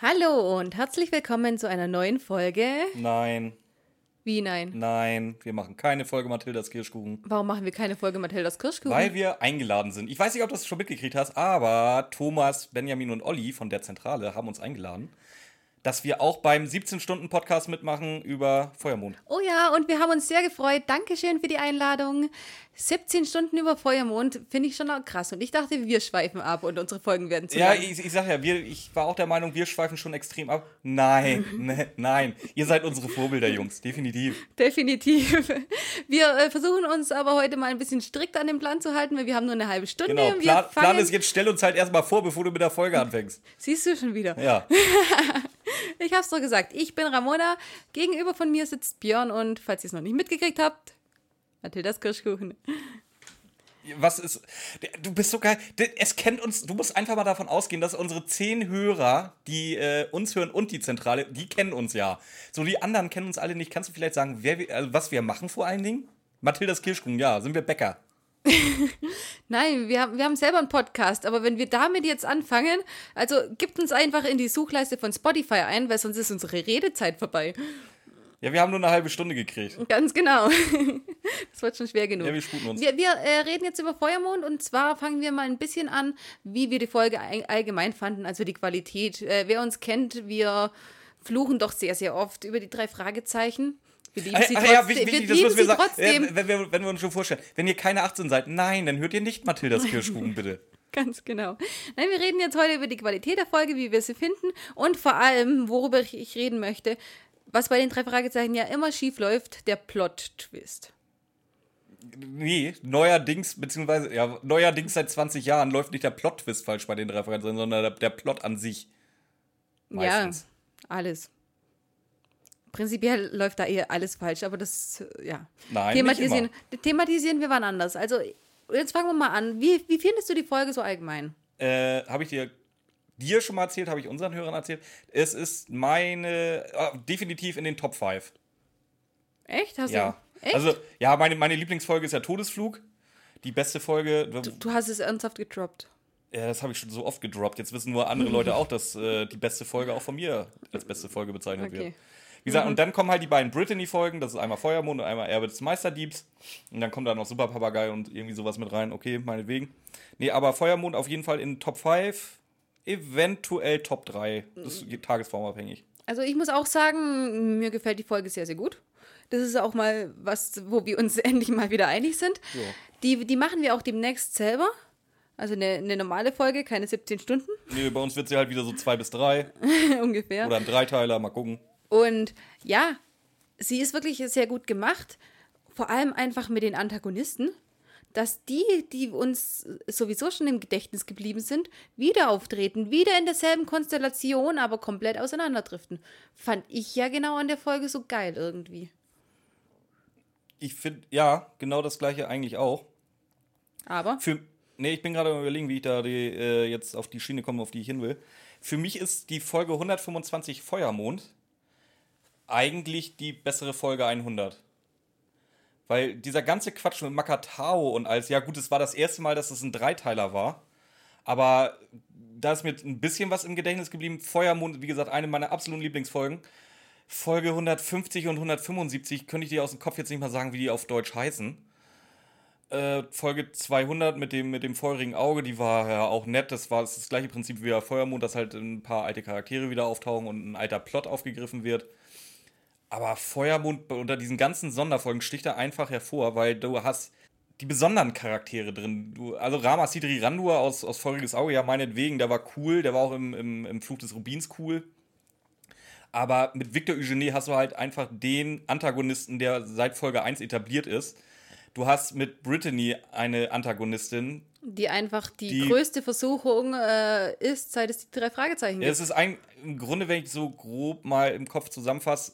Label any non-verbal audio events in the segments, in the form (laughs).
Hallo und herzlich willkommen zu einer neuen Folge. Nein, Wie nein? nein, wir machen keine Folge Mathildas Kirschkuchen, Warum machen wir keine Folge Mathildas Kirschkuchen? weil wir eingeladen sind. Ich weiß nicht, ob du das schon mitgekriegt hast, aber Thomas, Benjamin und Olli von der Zentrale haben uns eingeladen, dass wir auch beim 17-Stunden-Podcast mitmachen über Feuermond. oh ja, und wir haben uns sehr gefreut. Dankeschön für die Einladung. 17 Stunden über Feuermond finde ich schon auch krass. Und ich dachte, wir schweifen ab und unsere Folgen werden zu Ja, lang. ich, ich sag ja, wir, ich war auch der Meinung, wir schweifen schon extrem ab. Nein, (laughs) ne, nein, ihr seid unsere Vorbilder, Jungs, definitiv. Definitiv. (laughs) Wir äh, versuchen uns aber heute mal ein bisschen strikt an den Plan zu halten, weil wir haben nur eine halbe Stunde. Genau, wir Plan, Plan ist jetzt, stell uns halt erstmal vor, bevor du mit der Folge anfängst. Siehst du schon wieder. Ja. (laughs) Ich hab's doch gesagt. Ich bin Ramona. Gegenüber von mir sitzt Björn und falls ihr es noch nicht mitgekriegt habt, Mathildas Kirschkuchen. Was ist. Du bist so geil. Es kennt uns. Du musst einfach mal davon ausgehen, dass unsere zehn Hörer, die äh, uns hören und die Zentrale, die kennen uns ja. So, die anderen kennen uns alle nicht. Kannst du vielleicht sagen, wer also was wir machen vor allen Dingen? Mathildas Kirschkuchen, ja, sind wir Bäcker. (laughs) Nein, wir haben, wir haben selber einen Podcast, aber wenn wir damit jetzt anfangen, also gibt uns einfach in die Suchleiste von Spotify ein, weil sonst ist unsere Redezeit vorbei. Ja, wir haben nur eine halbe Stunde gekriegt. Ganz genau. (laughs) Das wird schon schwer genug. Ja, wir sputen uns. Wir, wir äh, reden jetzt über Feuermond und zwar fangen wir mal ein bisschen an, wie wir die Folge all- allgemein fanden, also die Qualität. Äh, wer uns kennt, wir fluchen doch sehr, sehr oft über die drei Fragezeichen. Wir lieben sie trotzdem. ja, wichtig, wir wichtig, das lieben müssen wir sie sagen. trotzdem. Wenn, wir, wenn wir uns schon vorstellen, wenn ihr keine 18 seid, nein, dann hört ihr nicht Mathildas Kirschkuchen, bitte. (laughs) Ganz genau. Nein, wir reden jetzt heute über die Qualität der Folge, wie wir sie finden und vor allem, worüber ich, ich reden möchte, was bei den drei Fragezeichen ja immer schief läuft, der Plot-Twist. Nee, neuerdings, beziehungsweise, ja, neuerdings seit 20 Jahren läuft nicht der Plot-Twist falsch bei den drei Fragezeichen, sondern der, der Plot an sich. Meistens. Ja, alles. Prinzipiell läuft da eher alles falsch, aber das, ja. Nein, thematisieren, nicht thematisieren wir wann anders. Also, jetzt fangen wir mal an. Wie, wie findest du die Folge so allgemein? Äh, habe ich dir dir schon mal erzählt, habe ich unseren Hörern erzählt. Es ist meine, äh, definitiv in den Top 5. Echt? Hast Ja. du? Echt? Also, ja, meine, meine Lieblingsfolge ist ja Todesflug. Die beste Folge, du hast es ernsthaft gedroppt. ja, das habe ich schon so oft gedroppt. Jetzt wissen nur andere Leute (laughs) auch, dass äh, die beste Folge auch von mir als beste Folge bezeichnet Okay. wird. Gesagt, und dann kommen halt die beiden Brittany-Folgen, das ist einmal Feuermond und einmal Erbe des Meisterdiebs. Und dann kommt da noch Super Papagei und irgendwie sowas mit rein. Okay, meinetwegen. Nee, aber Feuermond auf jeden Fall in Top 5, eventuell Top 3. Das ist tagesformabhängig. Also ich muss auch sagen, mir gefällt die Folge sehr, sehr gut. Das ist auch mal was, wo wir uns (laughs) endlich mal wieder einig sind. Ja. Die, die machen wir auch demnächst selber. Also eine, eine normale Folge, keine 17 Stunden Nee, bei uns wird sie halt wieder so 2 bis 3 (laughs) ungefähr. oder ein Dreiteiler, mal gucken. Und ja, sie ist wirklich sehr gut gemacht. Vor allem einfach mit den Antagonisten, dass die, die uns sowieso schon im Gedächtnis geblieben sind, wieder auftreten, wieder in derselben Konstellation, aber komplett auseinanderdriften. Fand ich ja genau an der Folge so geil irgendwie. Ich finde, ja, genau das gleiche eigentlich auch. Aber Für, nee, ich bin gerade am überlegen, wie ich da die, äh, jetzt auf die Schiene komme, auf die ich hin will. Für mich ist die Folge 125 Feuermond eigentlich die bessere Folge 100. Weil dieser ganze Quatsch mit Makatao und alles, ja gut, es war das erste Mal, dass es ein Dreiteiler war. Aber da ist mir ein bisschen was im Gedächtnis geblieben. Feuermond, wie gesagt, eine meiner absoluten Lieblingsfolgen. Folge 150 und 175 könnte ich dir aus dem Kopf jetzt nicht mal sagen, wie die auf Deutsch heißen. Äh, Folge 200 mit dem, mit dem feurigen Auge, die war ja auch nett. Das war das gleiche Prinzip wie bei Feuermond, dass halt ein paar alte Charaktere wieder auftauchen und ein alter Plot aufgegriffen wird. Aber Feuermond unter diesen ganzen Sonderfolgen sticht da einfach hervor, weil du hast die besonderen Charaktere drin. Du, also Rama Sidri Randur aus, aus Feuriges Auge, ja meinetwegen, der war cool, der war auch im, im, im Fluch des Rubins cool. Aber mit Victor Eugenie hast du halt einfach den Antagonisten, der seit Folge 1 etabliert ist. Du hast mit Brittany eine Antagonistin. die einfach die, Die- größte Versuchung äh, ist, seit es die drei Fragezeichen gibt. Es ist ein, im Grunde, wenn ich so grob mal im Kopf zusammenfasse,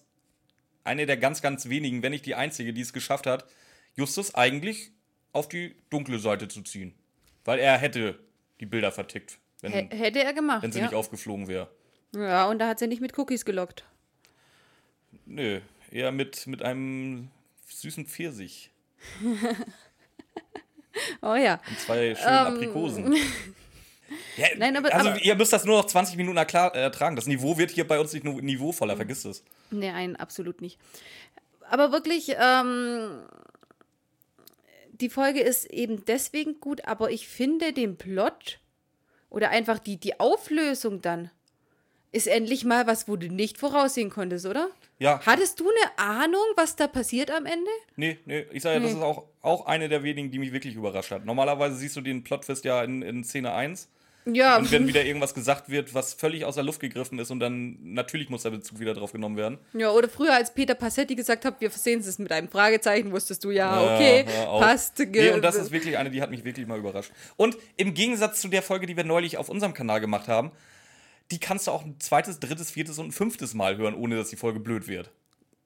eine der ganz, ganz wenigen, wenn nicht die einzige, die es geschafft hat, Justus eigentlich auf die dunkle Seite zu ziehen. Weil er hätte die Bilder vertickt, wenn, hätte er gemacht. wenn sie ja. nicht aufgeflogen wäre. ja, und da hat sie nicht mit Cookies gelockt. Nö, eher mit, mit einem süßen Pfirsich (laughs) Oh ja. und zwei schönen Ähm, Aprikosen. (laughs) Ja, Nein, aber- also aber- ihr müsst das nur noch 20 Minuten erklar- ertragen. Das Niveau wird hier bei uns nicht nur niveauvoller, vergiss es. Nee, nein, absolut nicht. Aber wirklich, ähm, die Folge ist eben deswegen gut, aber ich finde den Plot oder einfach die, die Auflösung dann ist endlich mal was, wo du nicht voraussehen konntest, oder? Ja. Hattest du eine Ahnung, was da passiert am Ende? Nee, nee, ich sage ja, das Nee. ist auch, auch eine der wenigen, die mich wirklich überrascht hat. Normalerweise siehst du den Plotfist ja in, in Szene 1 Ja, und wenn wieder irgendwas gesagt wird, was völlig aus der Luft gegriffen ist und dann natürlich muss der Bezug wieder drauf genommen werden. ja, oder früher, als Peter Passetti gesagt hat, wir versehen es mit einem Fragezeichen, wusstest du, ja, Ja, okay, auf. passt. Nee, und das ist wirklich eine, die hat mich wirklich mal überrascht. Und im Gegensatz zu der Folge, die wir neulich auf unserem Kanal gemacht haben, die kannst du auch ein zweites, drittes, viertes und ein fünftes Mal hören, ohne dass die Folge blöd wird.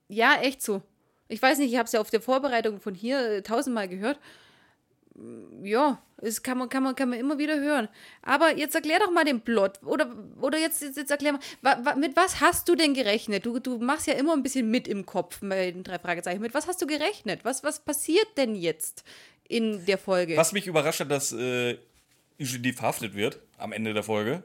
Ja, echt so. Ich weiß nicht, ich habe es ja auf der Vorbereitung von hier äh, tausendmal gehört. Ja, es kann man, kann, man, kann man immer wieder hören. Aber jetzt erklär doch mal den Plot. Oder, oder jetzt, jetzt, jetzt erklär mal, wa, wa, mit was hast du denn gerechnet? Du, du machst ja immer ein bisschen mit im Kopf bei den drei Fragezeichen. Mit was hast du gerechnet? Was, was passiert denn jetzt in der Folge? Was mich überrascht hat, dass äh, Eugenie verhaftet wird am Ende der Folge.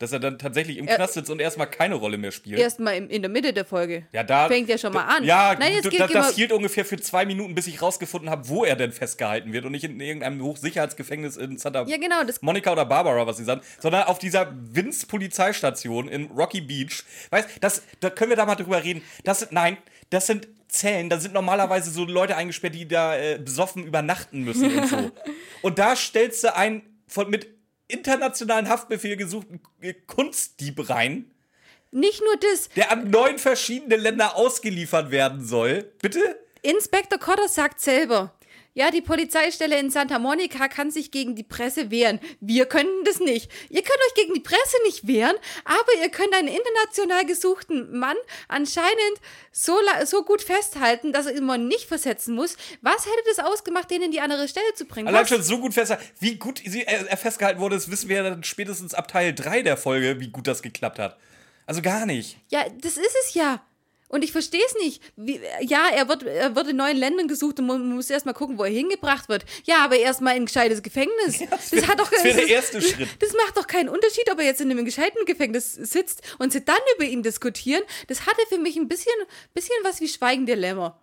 Dass er dann tatsächlich im Er- Knast sitzt und erstmal keine Rolle mehr spielt. Erstmal in der Mitte der Folge. Ja, da Fängt ja schon mal an. Ja, Nein, jetzt du, geht- das, das hielt ungefähr für zwei Minuten, bis ich rausgefunden habe, wo er denn festgehalten wird und nicht in irgendeinem Hochsicherheitsgefängnis in Santa Ja, genau, das- Monica oder Barbara, was sie sagen, sondern auf dieser Vince-Polizeistation in Rocky Beach. Weißt, das, da können wir da mal drüber reden. Das sind, nein, das sind Zellen, da sind normalerweise so Leute eingesperrt, die da äh, besoffen übernachten müssen und so. (laughs) Und da stellst du einen von mit internationalen Haftbefehl gesuchten Kunstdieb rein Nicht nur das. der an neun verschiedene Länder ausgeliefert werden soll. Bitte? Inspektor Cotter sagt selber, ja, die Polizeistelle in Santa Monica kann sich gegen die Presse wehren. Wir können das nicht. Ihr könnt euch gegen die Presse nicht wehren, aber ihr könnt einen international gesuchten Mann anscheinend so, so gut festhalten, dass er immer nicht versetzen muss. Was hätte das ausgemacht, den in die andere Stelle zu bringen? Allein Was? schon so gut festgehalten. Wie gut sie, er, er festgehalten wurde, das wissen wir ja dann spätestens ab Teil 3 der Folge, wie gut das geklappt hat. Also gar nicht. Ja, das ist es ja. Und ich verstehe es nicht. Wie, ja, er wird, er wird in neuen Ländern gesucht und man muss erstmal gucken, wo er hingebracht wird. Ja, aber erstmal in ein gescheites Gefängnis. das das, wär- hat doch das wär der das- erste Schritt. Das macht doch keinen Unterschied, ob er jetzt in einem gescheiten Gefängnis sitzt und sie dann über ihn diskutieren. Das hatte für mich ein bisschen, bisschen was wie Schweigen der Lämmer.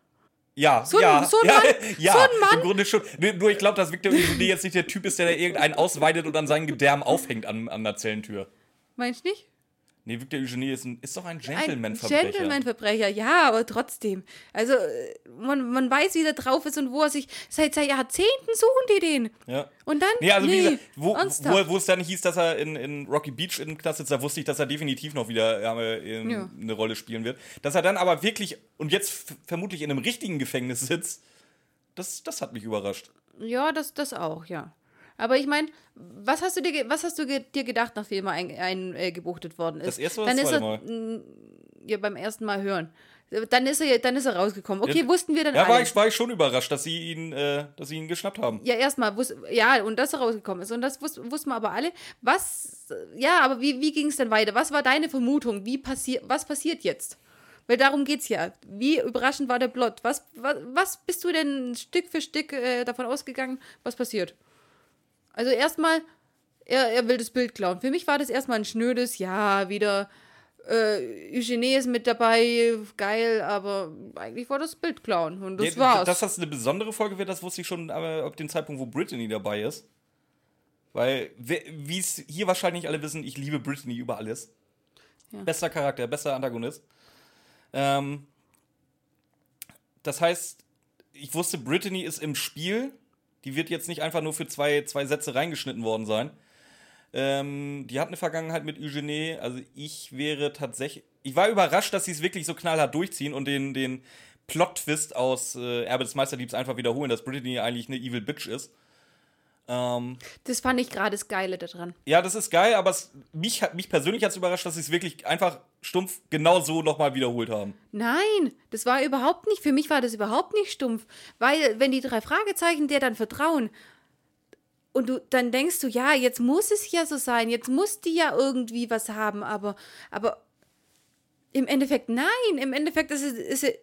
Ja, So ein- ja, so ein ja, Mann- (laughs) ja, so ein Mann- im Grunde schon. Nur, ich glaube, dass Victor Eugenie jetzt nicht der Typ ist, der da irgendeinen ausweitet und an seinen Gedärm aufhängt an, an der Zellentür. Meinst du nicht? Nee, Victor Eugenie ist, ein, ist doch ein Ein Gentleman-Verbrecher. Gentleman-Verbrecher, ja, aber trotzdem. Also, äh, man, man weiß, wie der drauf ist und wo er sich. Seit, seit Jahrzehnten suchen die den. Ja. Und dann. Nee, also wie gesagt, wo, wo, wo es dann hieß, dass er in, in Rocky Beach in Knast sitzt, da wusste ich, dass er definitiv noch wieder äh, in, Ja. eine Rolle spielen wird. Dass er dann aber wirklich und jetzt vermutlich in einem richtigen Gefängnis sitzt, das, das hat mich überrascht. Ja, das, das auch, ja. Aber ich meine, was hast du dir, was hast du ge dir gedacht, nachdem er eingebuchtet ein, äh, worden ist? Das erste oder dann das ist er, zweite m, Ja, beim ersten Mal hören. Dann ist er, dann ist er rausgekommen. Okay, Ja, wussten wir dann Ja, war ich, war ich schon überrascht, dass sie ihn, äh, dass sie ihn geschnappt haben. Ja, erstmal, ja, und dass er rausgekommen ist. Und das wus wussten wir aber alle. Was, ja, aber wie, wie ging es dann weiter? Was war deine Vermutung? Wie passiert, was passiert jetzt? Weil darum geht's ja. Wie überraschend war der Plot? Was, was, was bist du denn Stück für Stück äh, davon ausgegangen, was passiert? Also erstmal, er, er will das Bild klauen. Für mich war das erstmal ein schnödes, ja, wieder äh, Eugenie ist mit dabei, geil, aber eigentlich war das Bild klauen. Und das Ja, war's. Dass das eine besondere Folge wird, das wusste ich schon aber ab dem Zeitpunkt, wo Brittany dabei ist. Weil, wie es hier wahrscheinlich alle wissen, ich liebe Brittany über alles. Ja. Bester Charakter, bester Antagonist. Ähm, das heißt, ich wusste, Brittany ist im Spiel. Die wird jetzt nicht einfach nur für zwei, zwei Sätze reingeschnitten worden sein. Ähm, die hat eine Vergangenheit mit Eugenie. Also ich wäre tatsächlich. Ich war überrascht, dass sie es wirklich so knallhart durchziehen und den, den Plot-Twist aus äh, Erbe des Meisterdiebs einfach wiederholen, dass Brittany eigentlich eine Evil Bitch ist. Ähm, das fand ich gerade das Geile daran. ja, das ist geil, aber es, mich, mich persönlich hat es überrascht, dass sie es wirklich einfach stumpf genau so nochmal wiederholt haben. Nein, das war überhaupt nicht, für mich war das überhaupt nicht stumpf, weil wenn die drei Fragezeichen dir dann vertrauen und du dann denkst du, ja, jetzt muss es ja so sein, jetzt muss die ja irgendwie was haben, aber aber im Endeffekt nein, im Endeffekt ist es ist es,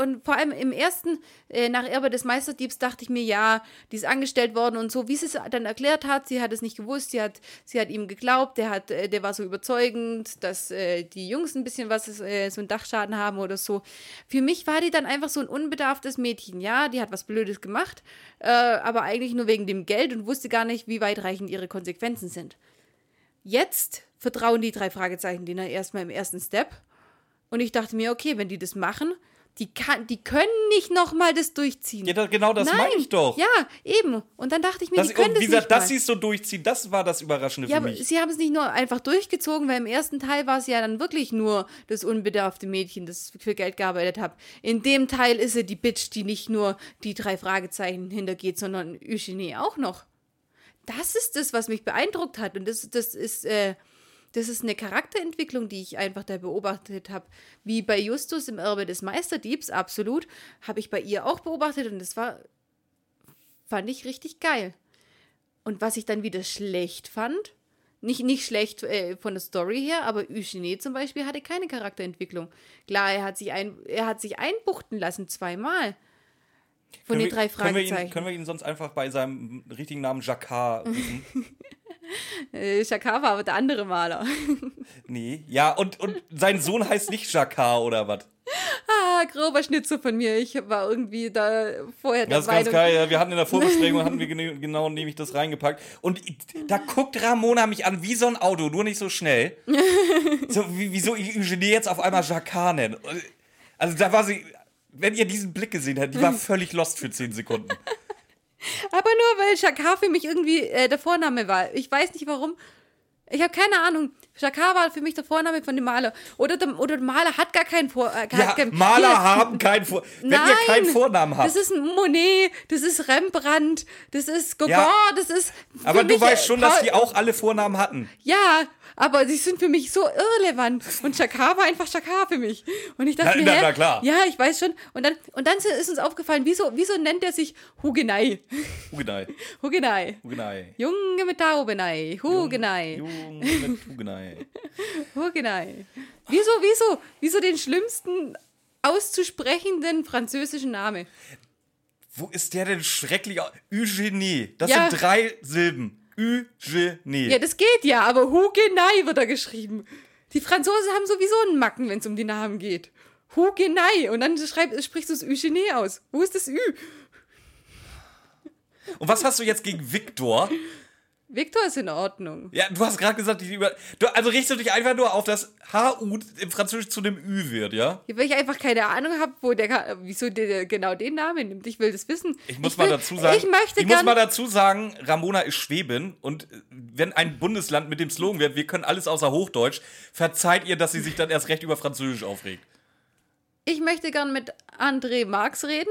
und vor allem im ersten, äh, nach Erbe des Meisterdiebs, dachte ich mir, ja, die ist angestellt worden und so, wie sie es dann erklärt hat, sie hat es nicht gewusst, sie hat, sie hat ihm geglaubt, der, hat, äh, der war so überzeugend, dass äh, die Jungs ein bisschen was, äh, so einen Dachschaden haben oder so. Für mich war die dann einfach so ein unbedarftes Mädchen, ja, die hat was Blödes gemacht, äh, aber eigentlich nur wegen dem Geld und wusste gar nicht, wie weitreichend ihre Konsequenzen sind. Jetzt vertrauen die drei Fragezeichen denen erstmal im ersten Step. Und ich dachte mir, okay, wenn die das machen, die, kann, die können nicht nochmal das durchziehen. Ja, genau das Nein. meine ich doch. Ja, eben. Und dann dachte ich mir, Das, die können das wie nicht gesagt, dass mal. sie es so durchziehen, das war das Überraschende Ja, für mich. sie haben es nicht nur einfach durchgezogen, weil im ersten Teil war es ja dann wirklich nur das unbedarfte Mädchen, das für Geld gearbeitet hat. In dem Teil ist sie die Bitch, die nicht nur die drei Fragezeichen hintergeht, sondern Eugenie auch noch. Das ist das, was mich beeindruckt hat. Und das, das ist, äh, das ist eine Charakterentwicklung, die ich einfach da beobachtet habe. Wie bei Justus im Erbe des Meisterdiebs, absolut, habe ich bei ihr auch beobachtet und das war, fand ich richtig geil. Und was ich dann wieder schlecht fand, nicht, nicht schlecht äh, von der Story her, aber Eugenie zum Beispiel hatte keine Charakterentwicklung. Klar, er hat sich, ein, er hat sich einbuchten lassen, zweimal. Von können den drei wir, können wir, ihn, Fragezeichen. können wir ihn sonst einfach bei seinem richtigen Namen Jacquard rufen? (laughs) Äh, Shakar war aber der andere Maler. (laughs) nee. Ja, und, und sein Sohn heißt nicht Jacquard oder was? ah, grober Schnitzer von mir. Ich war irgendwie da vorher der Das ist ganz Meinung. geil. Ja, wir hatten in der Vorbesprechung, hatten wir genau nämlich das reingepackt. Und da guckt Ramona mich an wie so ein Auto, nur nicht so schnell. (laughs) So, wie, wieso ich Eugenie jetzt auf einmal Jacquard nenne. Also da war sie, wenn ihr diesen Blick gesehen hättet, die war (laughs) völlig lost für 10 Sekunden. Aber nur weil Shakar für mich irgendwie äh, der Vorname war. Ich weiß nicht warum. Ich habe keine Ahnung. Shakar war für mich der Vorname von dem Maler. Oder der, oder der Maler hat gar keinen Vor. Äh, Ja, kein- Maler Hier, haben keinen Vor... Wenn ihr Nein, keinen Vornamen habt. Das ist ein Monet, das ist Rembrandt, das ist Gauguin, Ja. das ist. Aber du weißt schon, dass die auch alle Vornamen hatten. Ja, aber die sind für mich so irrelevant. Und Shakar war einfach Shakar für mich. Und ich dachte Na- mir, na- na klar. Ja, ich weiß schon. Und dann, und dann ist uns aufgefallen, wieso, wieso nennt er sich Hugenei? Hugenei. (laughs) Hugenei. Hugenei. Junge mit Taubenei. Hugenei. Junge mit Hugenei. (laughs) Hugenei. Wieso, wieso, wieso den schlimmsten auszusprechenden französischen Namen? Wo ist der denn schrecklich? Eugenie. Das Ja. sind drei Silben. Eugenie. Ja, das geht ja, aber Hugenei wird da geschrieben. Die Franzosen haben sowieso einen Macken, wenn es um die Namen geht. Hugenei. Und dann schreib, sprichst du es Eugenie aus. Wo ist das Ü? Und was hast du jetzt gegen Victor? Victor ist in Ordnung. Ja, du hast gerade gesagt, die über. Du, also richtest du dich einfach nur auf das HU im Französischen zu einem Ü wird, ja? Weil ich einfach keine Ahnung habe, wo der, wieso der genau den Namen nimmt. Ich will das wissen. Ich muss will, mal dazu sagen, Ich möchte ich muss mal dazu sagen, Ramona ist Schwäbin und äh, wenn ein Bundesland mit dem Slogan wird, wir können alles außer Hochdeutsch, verzeiht ihr, dass sie sich dann erst recht über Französisch aufregt. ich möchte gern mit André Marx reden.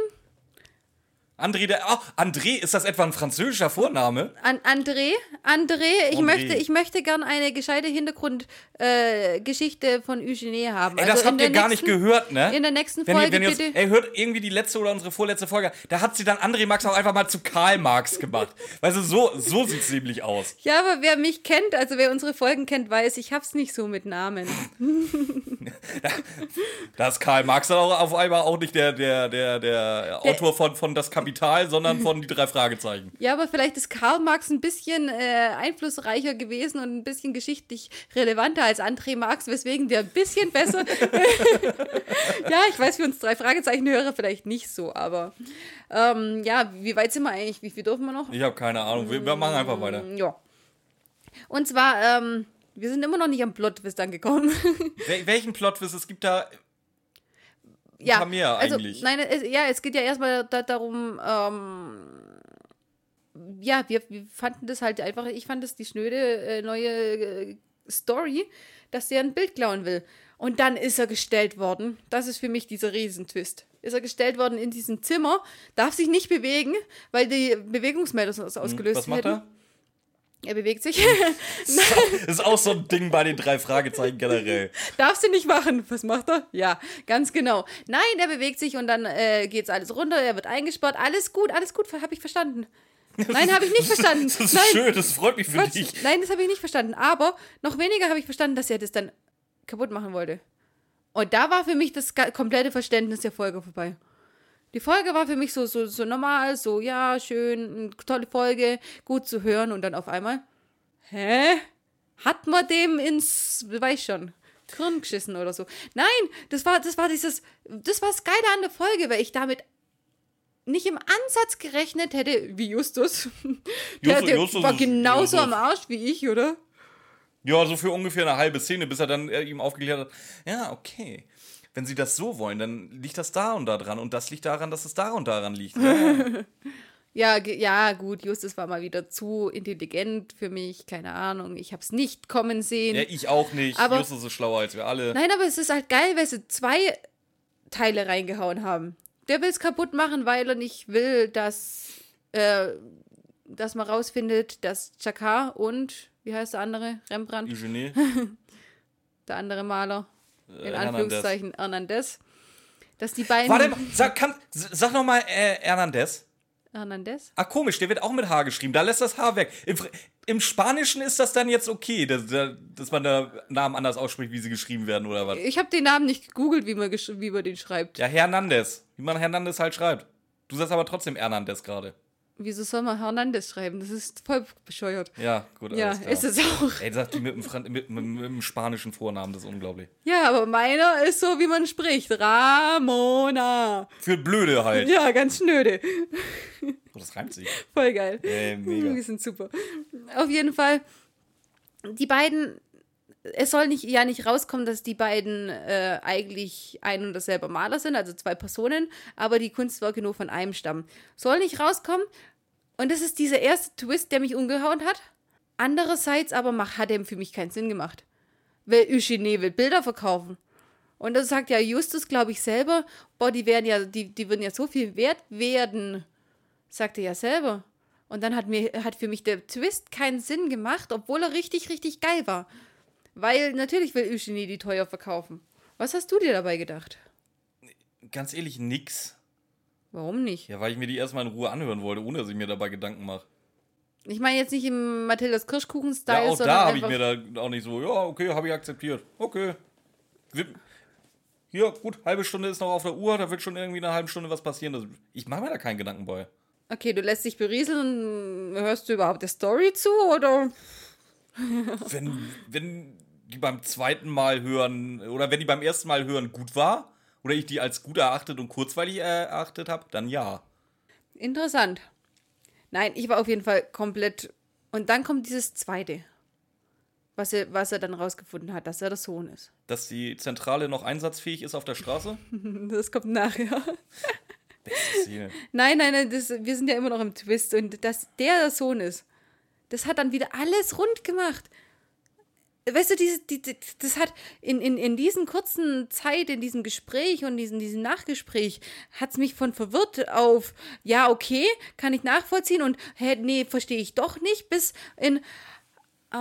André, der, oh, André, ist das etwa ein französischer Vorname? An André, André, ich André. möchte, ich möchte gern eine gescheite Hintergrundgeschichte äh, von Eugenie haben. Ey, Also das in habt ihr der gar nicht nächsten- gehört, ne? In der nächsten wenn ihr, Folge wenn ihr bitte. ey, hört irgendwie die letzte oder unsere vorletzte Folge, da hat sie dann André Marx auch einfach mal zu Karl Marx gemacht. (laughs) Weißt du, so, so sieht es nämlich aus. Ja, aber wer mich kennt, also wer unsere Folgen kennt, weiß, ich hab's nicht so mit Namen. (laughs) Da ist Karl Marx dann auch auf einmal auch nicht der, der, der, der Autor von, von Das Kapital, sondern von Die drei Fragezeichen. Ja, aber vielleicht ist Karl Marx ein bisschen äh, einflussreicher gewesen und ein bisschen geschichtlich relevanter als André Marx, weswegen der ein bisschen besser. (laughs) ja, ich weiß, für uns drei Fragezeichen-Hörer vielleicht nicht so, aber ähm, ja, wie weit sind wir eigentlich? Wie viel dürfen wir noch? Ich habe keine Ahnung. Wir, wir machen einfach weiter. Ja. Und zwar, ähm, wir sind immer noch nicht am Plot-Twist angekommen. Wel welchen Plot-Twist? Es gibt da. Ja, paar mehr also, eigentlich. Nein, es, ja, es geht ja erstmal da, darum, ähm, ja, wir, wir fanden das halt einfach, ich fand das die schnöde äh, neue äh, Story, dass der ein Bild klauen will. Und dann ist er gestellt worden. Das ist für mich dieser Riesentwist. Ist er gestellt worden in diesem Zimmer, darf sich nicht bewegen, weil die Bewegungsmelder sonst ausgelöst Hm, Was macht hätten. er? Er bewegt sich. (laughs) (laughs) Das ist auch so ein Ding bei den drei Fragezeichen generell. Darfst du nicht machen. Was macht er? Ja, ganz genau. Nein, er bewegt sich und dann äh, geht's alles runter, er wird eingesperrt. Alles gut, alles gut, habe ich verstanden. Nein, habe ich nicht verstanden. (laughs) Das ist Nein, schön, das freut mich für Quatsch. dich. Nein, das habe ich nicht verstanden. Aber noch weniger habe ich verstanden, dass er das dann kaputt machen wollte. Und da war für mich das komplette Verständnis der Folge vorbei. Die Folge war für mich so, so, so normal, so, ja, schön, tolle Folge, gut zu hören und dann auf einmal, hä? Hat man dem ins, weiß schon, Hirn geschissen oder so? Nein, das war, das war dieses, das war das Geile an der Folge, weil ich damit nicht im Ansatz gerechnet hätte, wie Justus. Der, Justus- der Justus war genauso Justus. am Arsch wie ich, oder? Ja, so für ungefähr eine halbe Szene, bis er dann ihm aufgeklärt hat, ja, okay. Wenn sie das so wollen, dann liegt das da und da dran und das liegt daran, dass es da und daran liegt. (laughs) Ja, Ja, ja, gut, Justus war mal wieder zu intelligent für mich, keine Ahnung. Ich habe es nicht kommen sehen. ja ich auch nicht. Aber- Justus ist schlauer als wir alle. Nein, aber es ist halt geil, weil sie zwei Teile reingehauen haben. Der will es kaputt machen, weil er nicht will, dass, äh, dass man rausfindet, dass Chakar und, wie heißt der andere? Rembrandt, Eugenie, (laughs) der andere Maler, in äh, Anführungszeichen Hernandez, dass die beiden. Warte mal, sag, kann, sag nochmal äh, Hernandez. Hernandez? Ah, komisch, der wird auch mit H geschrieben. Da lässt das H weg. Im, im Spanischen ist das dann jetzt okay, dass, dass man da Namen anders ausspricht, wie sie geschrieben werden oder was. Ich habe den Namen nicht gegoogelt, wie man, wie man den schreibt. Ja, Hernandez. Wie man Hernandez halt schreibt. Du sagst aber trotzdem Hernandez gerade. Wieso soll man Hernandez schreiben? Das ist voll bescheuert. Ja, gut, Ja, ist es auch. Ey, sagt die mit dem, mit, mit, mit dem spanischen Vornamen, das ist unglaublich. Ja, aber meiner ist so, wie man spricht. Ramona. Für Blöde halt. Ja, ganz schnöde. Oh, das reimt sich. Voll geil. Ey, mega. (laughs) Die sind super. Auf jeden Fall, die beiden, es soll nicht, ja nicht rauskommen, dass die beiden äh, eigentlich ein und dasselbe Maler sind, also zwei Personen, aber die Kunstwerke nur von einem stammen. Soll nicht rauskommen. Und das ist dieser erste Twist, der mich umgehauen hat. Andererseits aber mach, hat er für mich keinen Sinn gemacht. Weil Eugenie will Bilder verkaufen. Und das sagt ja Justus, glaube ich, selber, boah, die werden ja, die, die würden ja so viel wert werden. Sagt er ja selber. Und dann hat, mir, hat für mich der Twist keinen Sinn gemacht, obwohl er richtig, richtig geil war. Weil natürlich will Eugenie die teuer verkaufen. Was hast du dir dabei gedacht? Ganz ehrlich, nix. Warum nicht? Ja, weil ich mir die erstmal in Ruhe anhören wollte, ohne dass ich mir dabei Gedanken mache. Ich meine jetzt nicht im Mathildas Ja, Kirschkuchen-Style, auch sondern da habe ich mir da auch nicht so, ja, okay, habe ich akzeptiert. Okay. Hier, gut, halbe Stunde ist noch auf der Uhr, da wird schon irgendwie in einer halben Stunde was passieren. Ich mache mir da keinen Gedanken bei. Okay, du lässt dich berieseln. Hörst du überhaupt der Story zu oder? wenn, wenn die beim zweiten Mal hören oder wenn die beim ersten Mal hören gut war oder ich die als gut erachtet und kurzweilig erachtet habe, dann ja. Interessant. Nein, ich war auf jeden Fall komplett. Und dann kommt dieses zweite, was er, was er dann rausgefunden hat, dass er der Sohn ist. Dass die Zentrale noch einsatzfähig ist auf der Straße? (laughs) Das kommt nachher. (laughs) Nein, nein, nein, das, wir sind ja immer noch im Twist. Und dass der der Sohn ist, das hat dann wieder alles rund gemacht. Weißt du, diese, die, die, das hat in, in, in diesen kurzen Zeit, in diesem Gespräch und diesem, diesem Nachgespräch, hat es mich von verwirrt auf, ja, okay, kann ich nachvollziehen und, hä, nee, verstehe ich doch nicht, bis in, ah,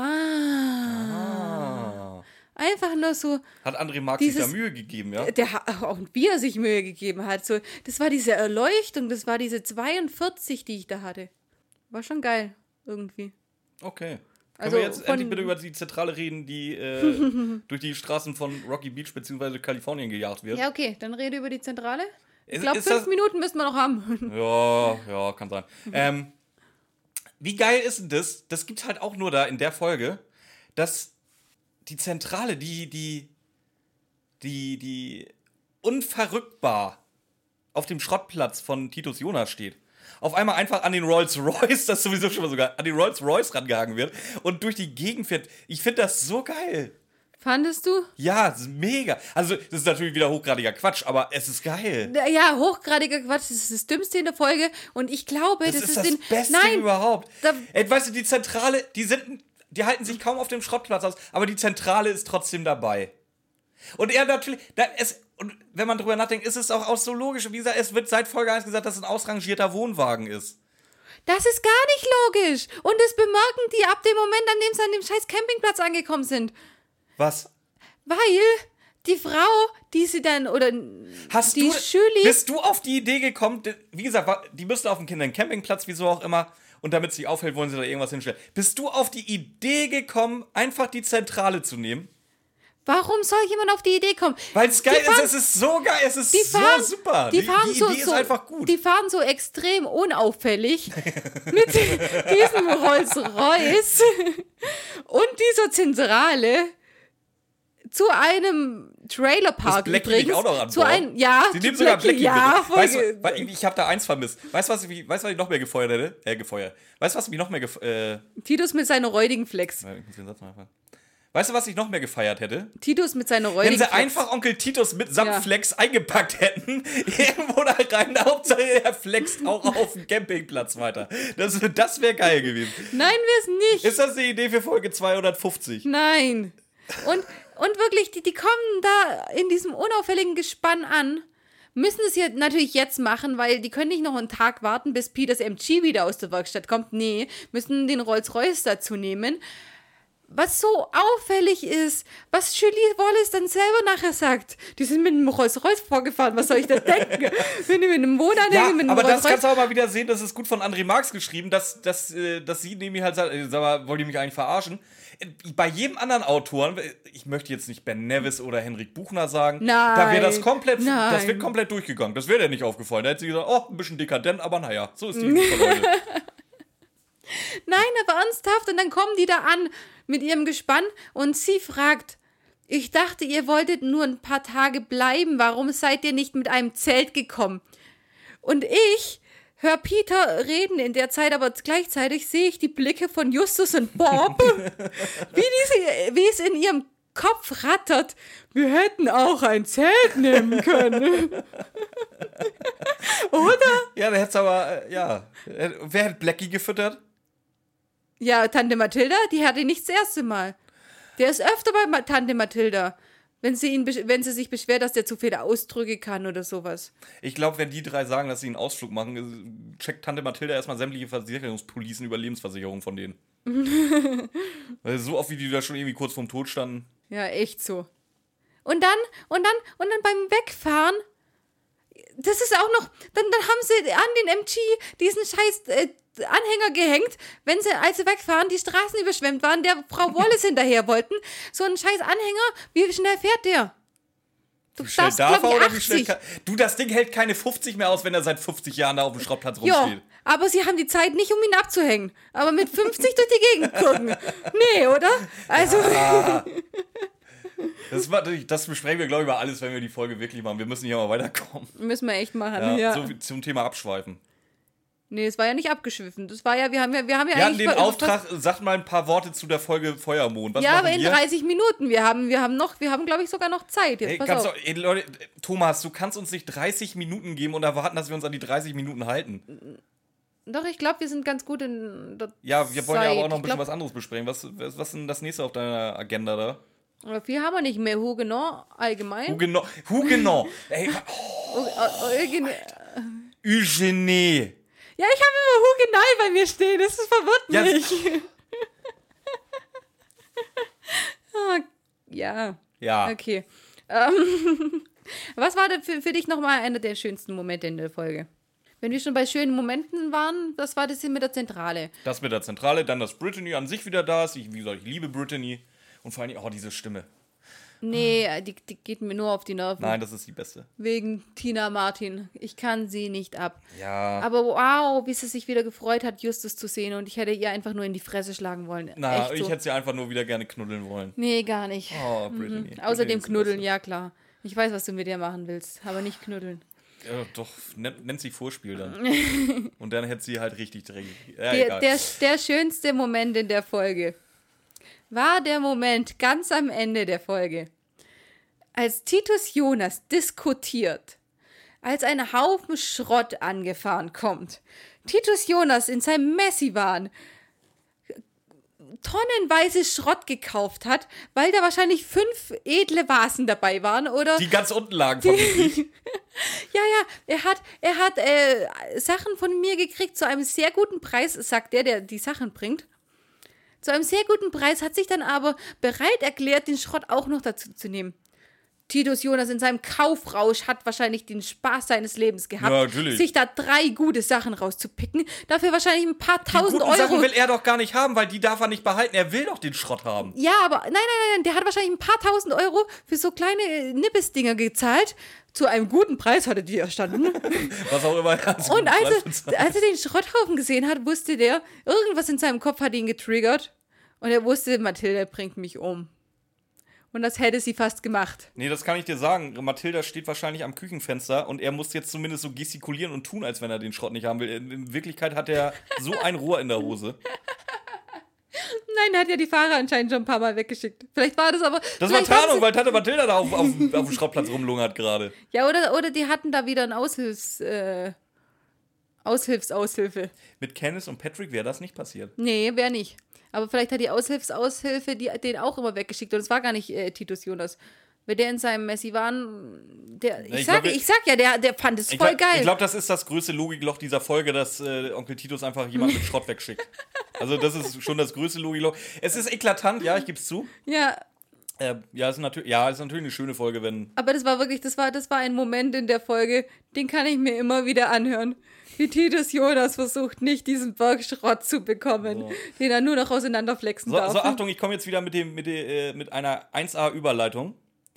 Ah. einfach nur so, Hat André Marx sich da Dieses- Mühe gegeben, ja? der ha- auch wie er sich Mühe gegeben hat. So, das war diese Erleuchtung, das war diese 42, die ich da hatte. War schon geil, irgendwie. Okay. Können Also wir jetzt von- endlich bitte über die Zentrale reden, die äh, (laughs) durch die Straßen von Rocky Beach bzw. Kalifornien gejagt wird? Ja, okay, dann rede über die Zentrale. Ich glaube, fünf das- Minuten müssen wir noch haben. (laughs) Ja, ja, kann sein. Ähm, wie geil ist denn das? Das gibt's halt auch nur da in der Folge, dass die Zentrale, die, die, die, die unverrückbar auf dem Schrottplatz von Titus Jonas steht. Auf einmal einfach an den Rolls Royce, das sowieso schon mal sogar, an den Rolls Royce rangehangen wird und durch die Gegend fährt. Ich finde das so geil. Fandest du? Ja, mega. Also, das ist natürlich wieder hochgradiger Quatsch, aber es ist geil. Ja, hochgradiger Quatsch, das ist das Dümmste in der Folge. Und ich glaube, Das, das, ist ist das den. Beste Nein, überhaupt. da- Ey, weißt du, die Zentrale, die sind, die halten sich kaum auf dem Schrottplatz aus, aber die Zentrale ist trotzdem dabei. Und er natürlich, da, es, und wenn man drüber nachdenkt, ist es auch, auch so logisch. Wie gesagt, es wird seit Folge 1 gesagt, dass es ein ausrangierter Wohnwagen ist. das ist gar nicht logisch. Und das bemerken die ab dem Moment, an dem sie an dem scheiß Campingplatz angekommen sind. Was? Weil die Frau, die sie dann, oder Hast die du, Schüli. bist du auf die Idee gekommen, wie gesagt, die müssen auf dem Kindercampingplatz, wieso auch immer, und damit sie aufhält, wollen sie da irgendwas hinstellen. Bist du auf die Idee gekommen, einfach die Zentrale zu nehmen? Warum soll jemand auf die Idee kommen? Weil es geil Die fahren- ist, es ist so geil, es ist fahren, so super. Die fahren die so, Idee so, ist einfach gut. Die fahren so extrem unauffällig (laughs) mit diesem Rolls-Royce (laughs) und dieser Zentrale zu einem Trailerpark Blackie übrigens. auch noch an zu Bord? ein, ja, Sie nehmen sogar Blackie ja, mit. Weißt du, weil ich ich habe da eins vermisst. Weißt du, was, ich- weißt, was ich noch mehr gefeuert hätte? Äh, gefeuert. Weißt du, was mich noch mehr gefeuert... Äh, Titus mit seiner räudigen Flex. ich muss den Satz mal anfangen. Weißt du, was ich noch mehr gefeiert hätte? Titus mit seiner Wenn räudigen sie einfach Onkel Titus mit samt Ja. Flex eingepackt hätten, (laughs) irgendwo da rein, Hauptsache er flext auch auf dem Campingplatz weiter. Das, das wäre geil gewesen. Nein, wir es nicht. Ist das die Idee für Folge 250? Nein. Und, und wirklich, die, die kommen da in diesem unauffälligen Gespann an, müssen es hier natürlich jetzt machen, weil die können nicht noch einen Tag warten, bis Peters MG wieder aus der Werkstatt kommt. Nee, müssen den Rolls-Royce dazu nehmen. Was so auffällig ist, was Julie Wallace dann selber nachher sagt. Die sind mit einem Rolls-Royce vorgefahren, was soll ich da denken? (laughs) Wenn die mit einem Wohnanhänger Ja, mit einem aber das Rolls-Royce kannst du auch mal wieder sehen, das ist gut von André Marx geschrieben, dass, dass, äh, dass sie nämlich halt sagt, äh, sag mal, wollt ihr mich eigentlich verarschen? Äh, Bei jedem anderen Autoren, ich möchte jetzt nicht Ben Nevis oder Henrik Buchner sagen, da wäre das Nein, komplett, das nein. wäre komplett durchgegangen. Das wäre dir nicht aufgefallen. Da hätte sie gesagt, oh, ein bisschen dekadent, aber naja, so ist die Leute. (laughs) Nein, aber ernsthaft. Und dann kommen die da an mit ihrem Gespann und sie fragt, ich dachte, ihr wolltet nur ein paar Tage bleiben. Warum seid ihr nicht mit einem Zelt gekommen? Und ich höre Peter reden in der Zeit, aber gleichzeitig sehe ich die Blicke von Justus und Bob, (laughs) wie, diese, wie es in ihrem Kopf rattert. Wir hätten auch ein Zelt nehmen können. (laughs) Oder? Ja, der hätte aber, äh, ja. Wer hat Blackie gefüttert? Ja, Tante Mathilda, die hatte nicht das erste Mal. Der ist öfter bei Tante Mathilda, wenn sie, ihn, wenn sie sich beschwert, dass der zu viele Ausdrücke kann oder sowas. Ich glaube, wenn die drei sagen, dass sie einen Ausflug machen, äh, checkt Tante Mathilda erstmal sämtliche Versicherungspolicen über Lebensversicherungen von denen. (laughs) So oft wie die da schon irgendwie kurz vorm Tod standen. Ja, echt so. Und dann, und dann, und dann beim Wegfahren, das ist auch noch, dann, dann haben sie an den MG diesen scheiß äh, Anhänger gehängt, wenn sie, als sie wegfahren, die Straßen überschwemmt waren, der Frau (laughs) Wallace hinterher wollten. So ein scheiß Anhänger, wie schnell fährt der? Du Wie darfst, darf er oder wie schnell 80. kann. Du, das Ding hält keine 50 mehr aus, wenn er seit 50 Jahren da auf dem Schrottplatz Ja, rumsteht. aber sie haben die Zeit nicht, um ihn abzuhängen. Aber mit 50 durch die Gegend gucken. Nee, oder? Also, (laughs) Das, war, das besprechen wir, glaube ich, über alles, wenn wir die Folge wirklich machen. Wir müssen hier mal weiterkommen. müssen wir echt machen. Ja, Ja. So zum Thema Abschweifen. Nee, es war ja nicht abgeschwiffen. Das war ja, wir haben ja, wir haben ja Wir hatten eigentlich den ver- Auftrag, sag mal ein paar Worte zu der Folge Feuermond. Was Ja, aber in wir? 30 Minuten. Wir haben, wir haben noch, wir haben, glaube ich, sogar noch Zeit. Jetzt Ey, pass auf. du, ey, Leute, Thomas, du kannst uns nicht 30 Minuten geben und erwarten, dass wir uns an die 30 Minuten halten. Doch, ich glaube, wir sind ganz gut in der Ja, wir wollen ja aber auch noch ein Zeit. bisschen ich was anderes besprechen. Was, was, was ist denn das nächste auf deiner Agenda da? glaub, aber viel haben wir nicht mehr. Huguenot allgemein. Huguenot. Huguenot. (laughs) Ey, Oh, Eugen- Eugenie. Ja, ich habe immer Huguenot bei mir stehen. Das verwirrt Ja, mich. (laughs) ah, ja. Ja. Okay. Ähm, (laughs) was war denn für, für dich nochmal einer der schönsten Momente in der Folge? Wenn wir schon bei schönen Momenten waren, das war das hier mit der Zentrale. Das mit der Zentrale, dann, dass Brittany an sich wieder da ist. Ich, wie gesagt, ich liebe Brittany. Und vor allem, oh, diese Stimme. Nee, die, die geht mir nur auf die Nerven. Nein, das ist die beste. Wegen Tina Martin. Ich kann sie nicht ab. Ja. Aber wow, wie sie sich wieder gefreut hat, Justus zu sehen. Und ich hätte ihr einfach nur in die Fresse schlagen wollen. Na, Echt ich so. hätte sie einfach nur wieder gerne knuddeln wollen. Nee, gar nicht. Oh, Brittany. Brittany Außerdem knuddeln, ja klar. Ich weiß, was du mit ihr machen willst, aber nicht knuddeln. Ja, doch, nennt, nennt sich Vorspiel dann. (laughs) Und dann hätte sie halt richtig dreckig. Ja, Der, der, der schönste Moment in der Folge war der Moment ganz am Ende der Folge, als Titus Jonas diskutiert, als ein Haufen Schrott angefahren kommt. Titus Jonas in seinem Messi-Wahn tonnenweise Schrott gekauft hat, weil da wahrscheinlich fünf edle Vasen dabei waren, oder? die ganz unten lagen vermutlich. (laughs) Ja, ja, er hat, er hat äh, Sachen von mir gekriegt zu einem sehr guten Preis, sagt der, der die Sachen bringt. Zu einem sehr guten Preis hat sich dann aber bereit erklärt, den Schrott auch noch dazu zu nehmen. Titus Jonas in seinem Kaufrausch hat wahrscheinlich den Spaß seines Lebens gehabt, Ja, natürlich. sich da drei gute Sachen rauszupicken, dafür wahrscheinlich ein paar Die tausend guten Euro. Sachen will er doch gar nicht haben, weil die darf er nicht behalten. Er will doch den Schrott haben. Ja, aber nein, nein, nein, nein, der hat wahrscheinlich ein paar tausend Euro für so kleine äh, Nippesdinger gezahlt. Zu einem guten Preis hatte die erstanden. (laughs) Was auch immer. er Und als er, als er den Schrotthaufen gesehen hat, wusste der, irgendwas in seinem Kopf hat ihn getriggert. Und er wusste, Mathilde bringt mich um. Und das hätte sie fast gemacht. Nee, das kann ich dir sagen. Mathilda steht wahrscheinlich am Küchenfenster und er muss jetzt zumindest so gestikulieren und tun, als wenn er den Schrott nicht haben will. In, Wirklichkeit hat er so ein Rohr in der Hose. Nein, er hat ja die Fahrer anscheinend schon ein paar Mal weggeschickt. Vielleicht war das aber. Das war Tarnung, weil Tante Mathilda da auf, auf, auf dem Schrottplatz rumlungert gerade. Ja, oder, oder die hatten da wieder ein Aushilfs. Äh, Aushilfsaushilfe. Mit Kenneth und Patrick wäre das nicht passiert. Nee, wäre nicht. Aber vielleicht hat die Aushilfsaushilfe die, den auch immer weggeschickt. Und es war gar nicht äh, Titus Jonas. Wenn der in seinem Messi war, der, ich, ich sag, glaub, ich sag ja, der, der fand es voll glaub- geil. Ich glaube, das ist das größte Logikloch dieser Folge, dass äh, Onkel Titus einfach jemanden mit (laughs) Schrott wegschickt. Also das ist schon das größte Logikloch. Es ist eklatant, ja, ich gebe es zu. ja, Äh, ja, es ist natürlich, ja, es ist natürlich eine schöne Folge, wenn. aber das war wirklich, das war, das war ein Moment in der Folge, den kann ich mir immer wieder anhören. Wie Titus Jonas versucht, nicht diesen Berg Schrott zu bekommen, So. den er nur noch auseinanderflexen So, darf. so Achtung, ich komme jetzt wieder mit, dem, mit, äh, mit einer 1A-Überleitung.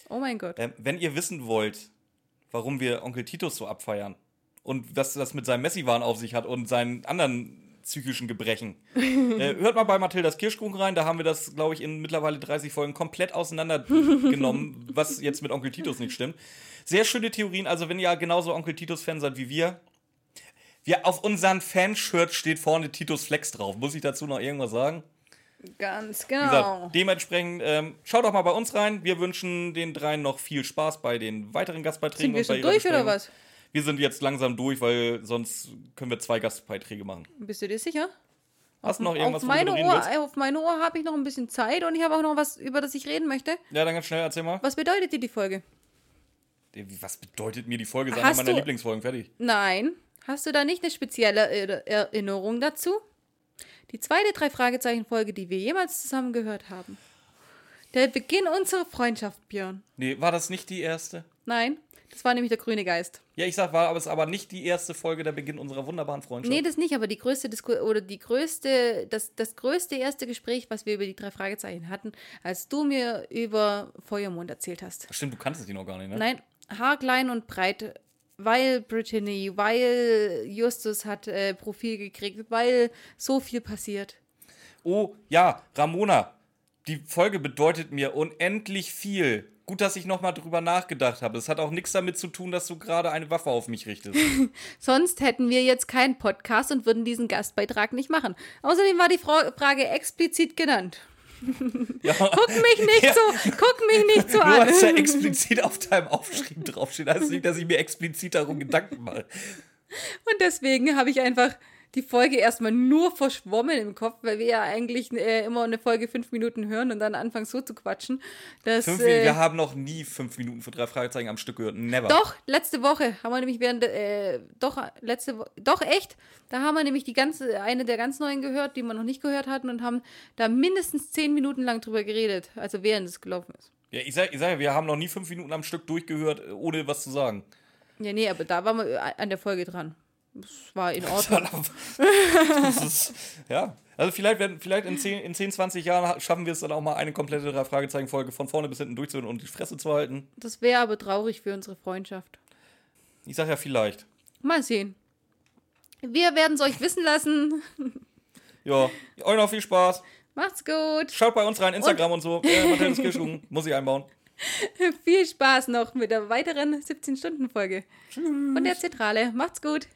oh mein Gott. Ähm, wenn ihr wissen wollt, warum wir Onkel Titus so abfeiern und was das mit seinem Messi-Wahn auf sich hat und seinen anderen psychischen Gebrechen, (laughs) äh, hört mal bei Mathildas Kirschkuchen rein. Da haben wir das, glaube ich, in mittlerweile 30 Folgen komplett auseinandergenommen, (laughs) was jetzt mit Onkel Titus nicht stimmt. Sehr schöne Theorien. Also, wenn ihr genauso Onkel Titus-Fan seid wie wir, wir auf unseren Fanshirt steht vorne Titus Flex drauf. Muss ich dazu noch irgendwas sagen? Ganz genau. gesagt, dementsprechend, ähm, schaut doch mal bei uns rein. Wir wünschen den dreien noch viel Spaß bei den weiteren Gastbeiträgen. Sind wir und bei schon durch oder was? Wir sind jetzt langsam durch, weil sonst können wir zwei Gastbeiträge machen. Bist du dir sicher? Hast du noch irgendwas, auf meine, Ohr, auf meine Ohr habe ich noch ein bisschen Zeit und ich habe auch noch was, über das ich reden möchte. Ja, dann ganz schnell, erzähl mal. Was bedeutet dir die Folge? Was bedeutet mir die Folge? Ist Hast einer meiner Lieblingsfolgen, fertig. Nein. Hast du da nicht eine spezielle Er- Erinnerung dazu? Die zweite Drei-Fragezeichen-Folge, die wir jemals zusammen gehört haben. Der Beginn unserer Freundschaft, Björn. Nee, war das nicht die erste? Nein, das war nämlich der grüne Geist. Ja, ich sag, war aber es aber nicht die erste Folge der Beginn unserer wunderbaren Freundschaft. Nee, das nicht, aber die größte Disku oder die größte, das, das größte erste Gespräch, was wir über die drei Fragezeichen hatten, als du mir über Feuermond erzählt hast. Stimmt, du kanntest die noch gar nicht, ne? Nein, haarklein und breit, weil Brittany, weil Justus hat äh, Profil gekriegt, weil so viel passiert. Oh, ja, Ramona. Die Folge bedeutet mir unendlich viel. Gut, dass ich nochmal drüber nachgedacht habe. Es hat auch nichts damit zu tun, dass du gerade eine Waffe auf mich richtest. (laughs) Sonst hätten wir jetzt keinen Podcast und würden diesen Gastbeitrag nicht machen. Außerdem war die Fra Frage explizit genannt. (laughs) Ja, Guck mich nicht Ja. so, guck mich nicht so nur an. als da explizit auf deinem Aufschrieb draufsteht, heißt es nicht, dass ich mir explizit darum Gedanken mache. Und deswegen habe ich einfach die Folge erstmal nur verschwommen im Kopf, weil wir ja eigentlich äh, immer eine Folge fünf Minuten hören und dann anfangen so zu quatschen. Dass, Fünf, äh, wir haben noch nie fünf Minuten für drei Fragezeichen am Stück gehört. Never. Doch, letzte Woche haben wir nämlich während, der- äh, doch, letzte Woche, doch echt, da haben wir nämlich die ganze, eine der ganz neuen gehört, die wir noch nicht gehört hatten und haben da mindestens zehn Minuten lang drüber geredet, also während es gelaufen ist. Ja, ich sag, ich sag wir haben noch nie fünf Minuten am Stück durchgehört, ohne was zu sagen. Ja, nee, aber da waren wir äh, an der Folge dran. Das war in (laughs) Ordnung. Ist, ja. Also vielleicht, werden, vielleicht in, 10, in 10, 20 Jahren schaffen wir es dann auch mal eine komplette drei Fragezeichen-Folge von vorne bis hinten durchzuhören und die Fresse zu halten. Das wäre aber traurig für unsere Freundschaft. Ich sag ja vielleicht. Mal sehen. Wir werden es euch wissen lassen. (laughs) Ja, euch noch viel Spaß. Macht's gut. Schaut bei uns rein, Instagram und, so. Äh, (laughs) Matthäus Kirschkuchen, muss ich einbauen. Viel Spaß noch mit der weiteren 17-Stunden-Folge. Von der Zentrale. Macht's gut.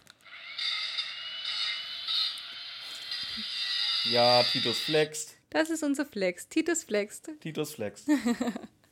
Ja, Titus flext. Das ist unser Flex. Titus flext. Titus flext. (laughs)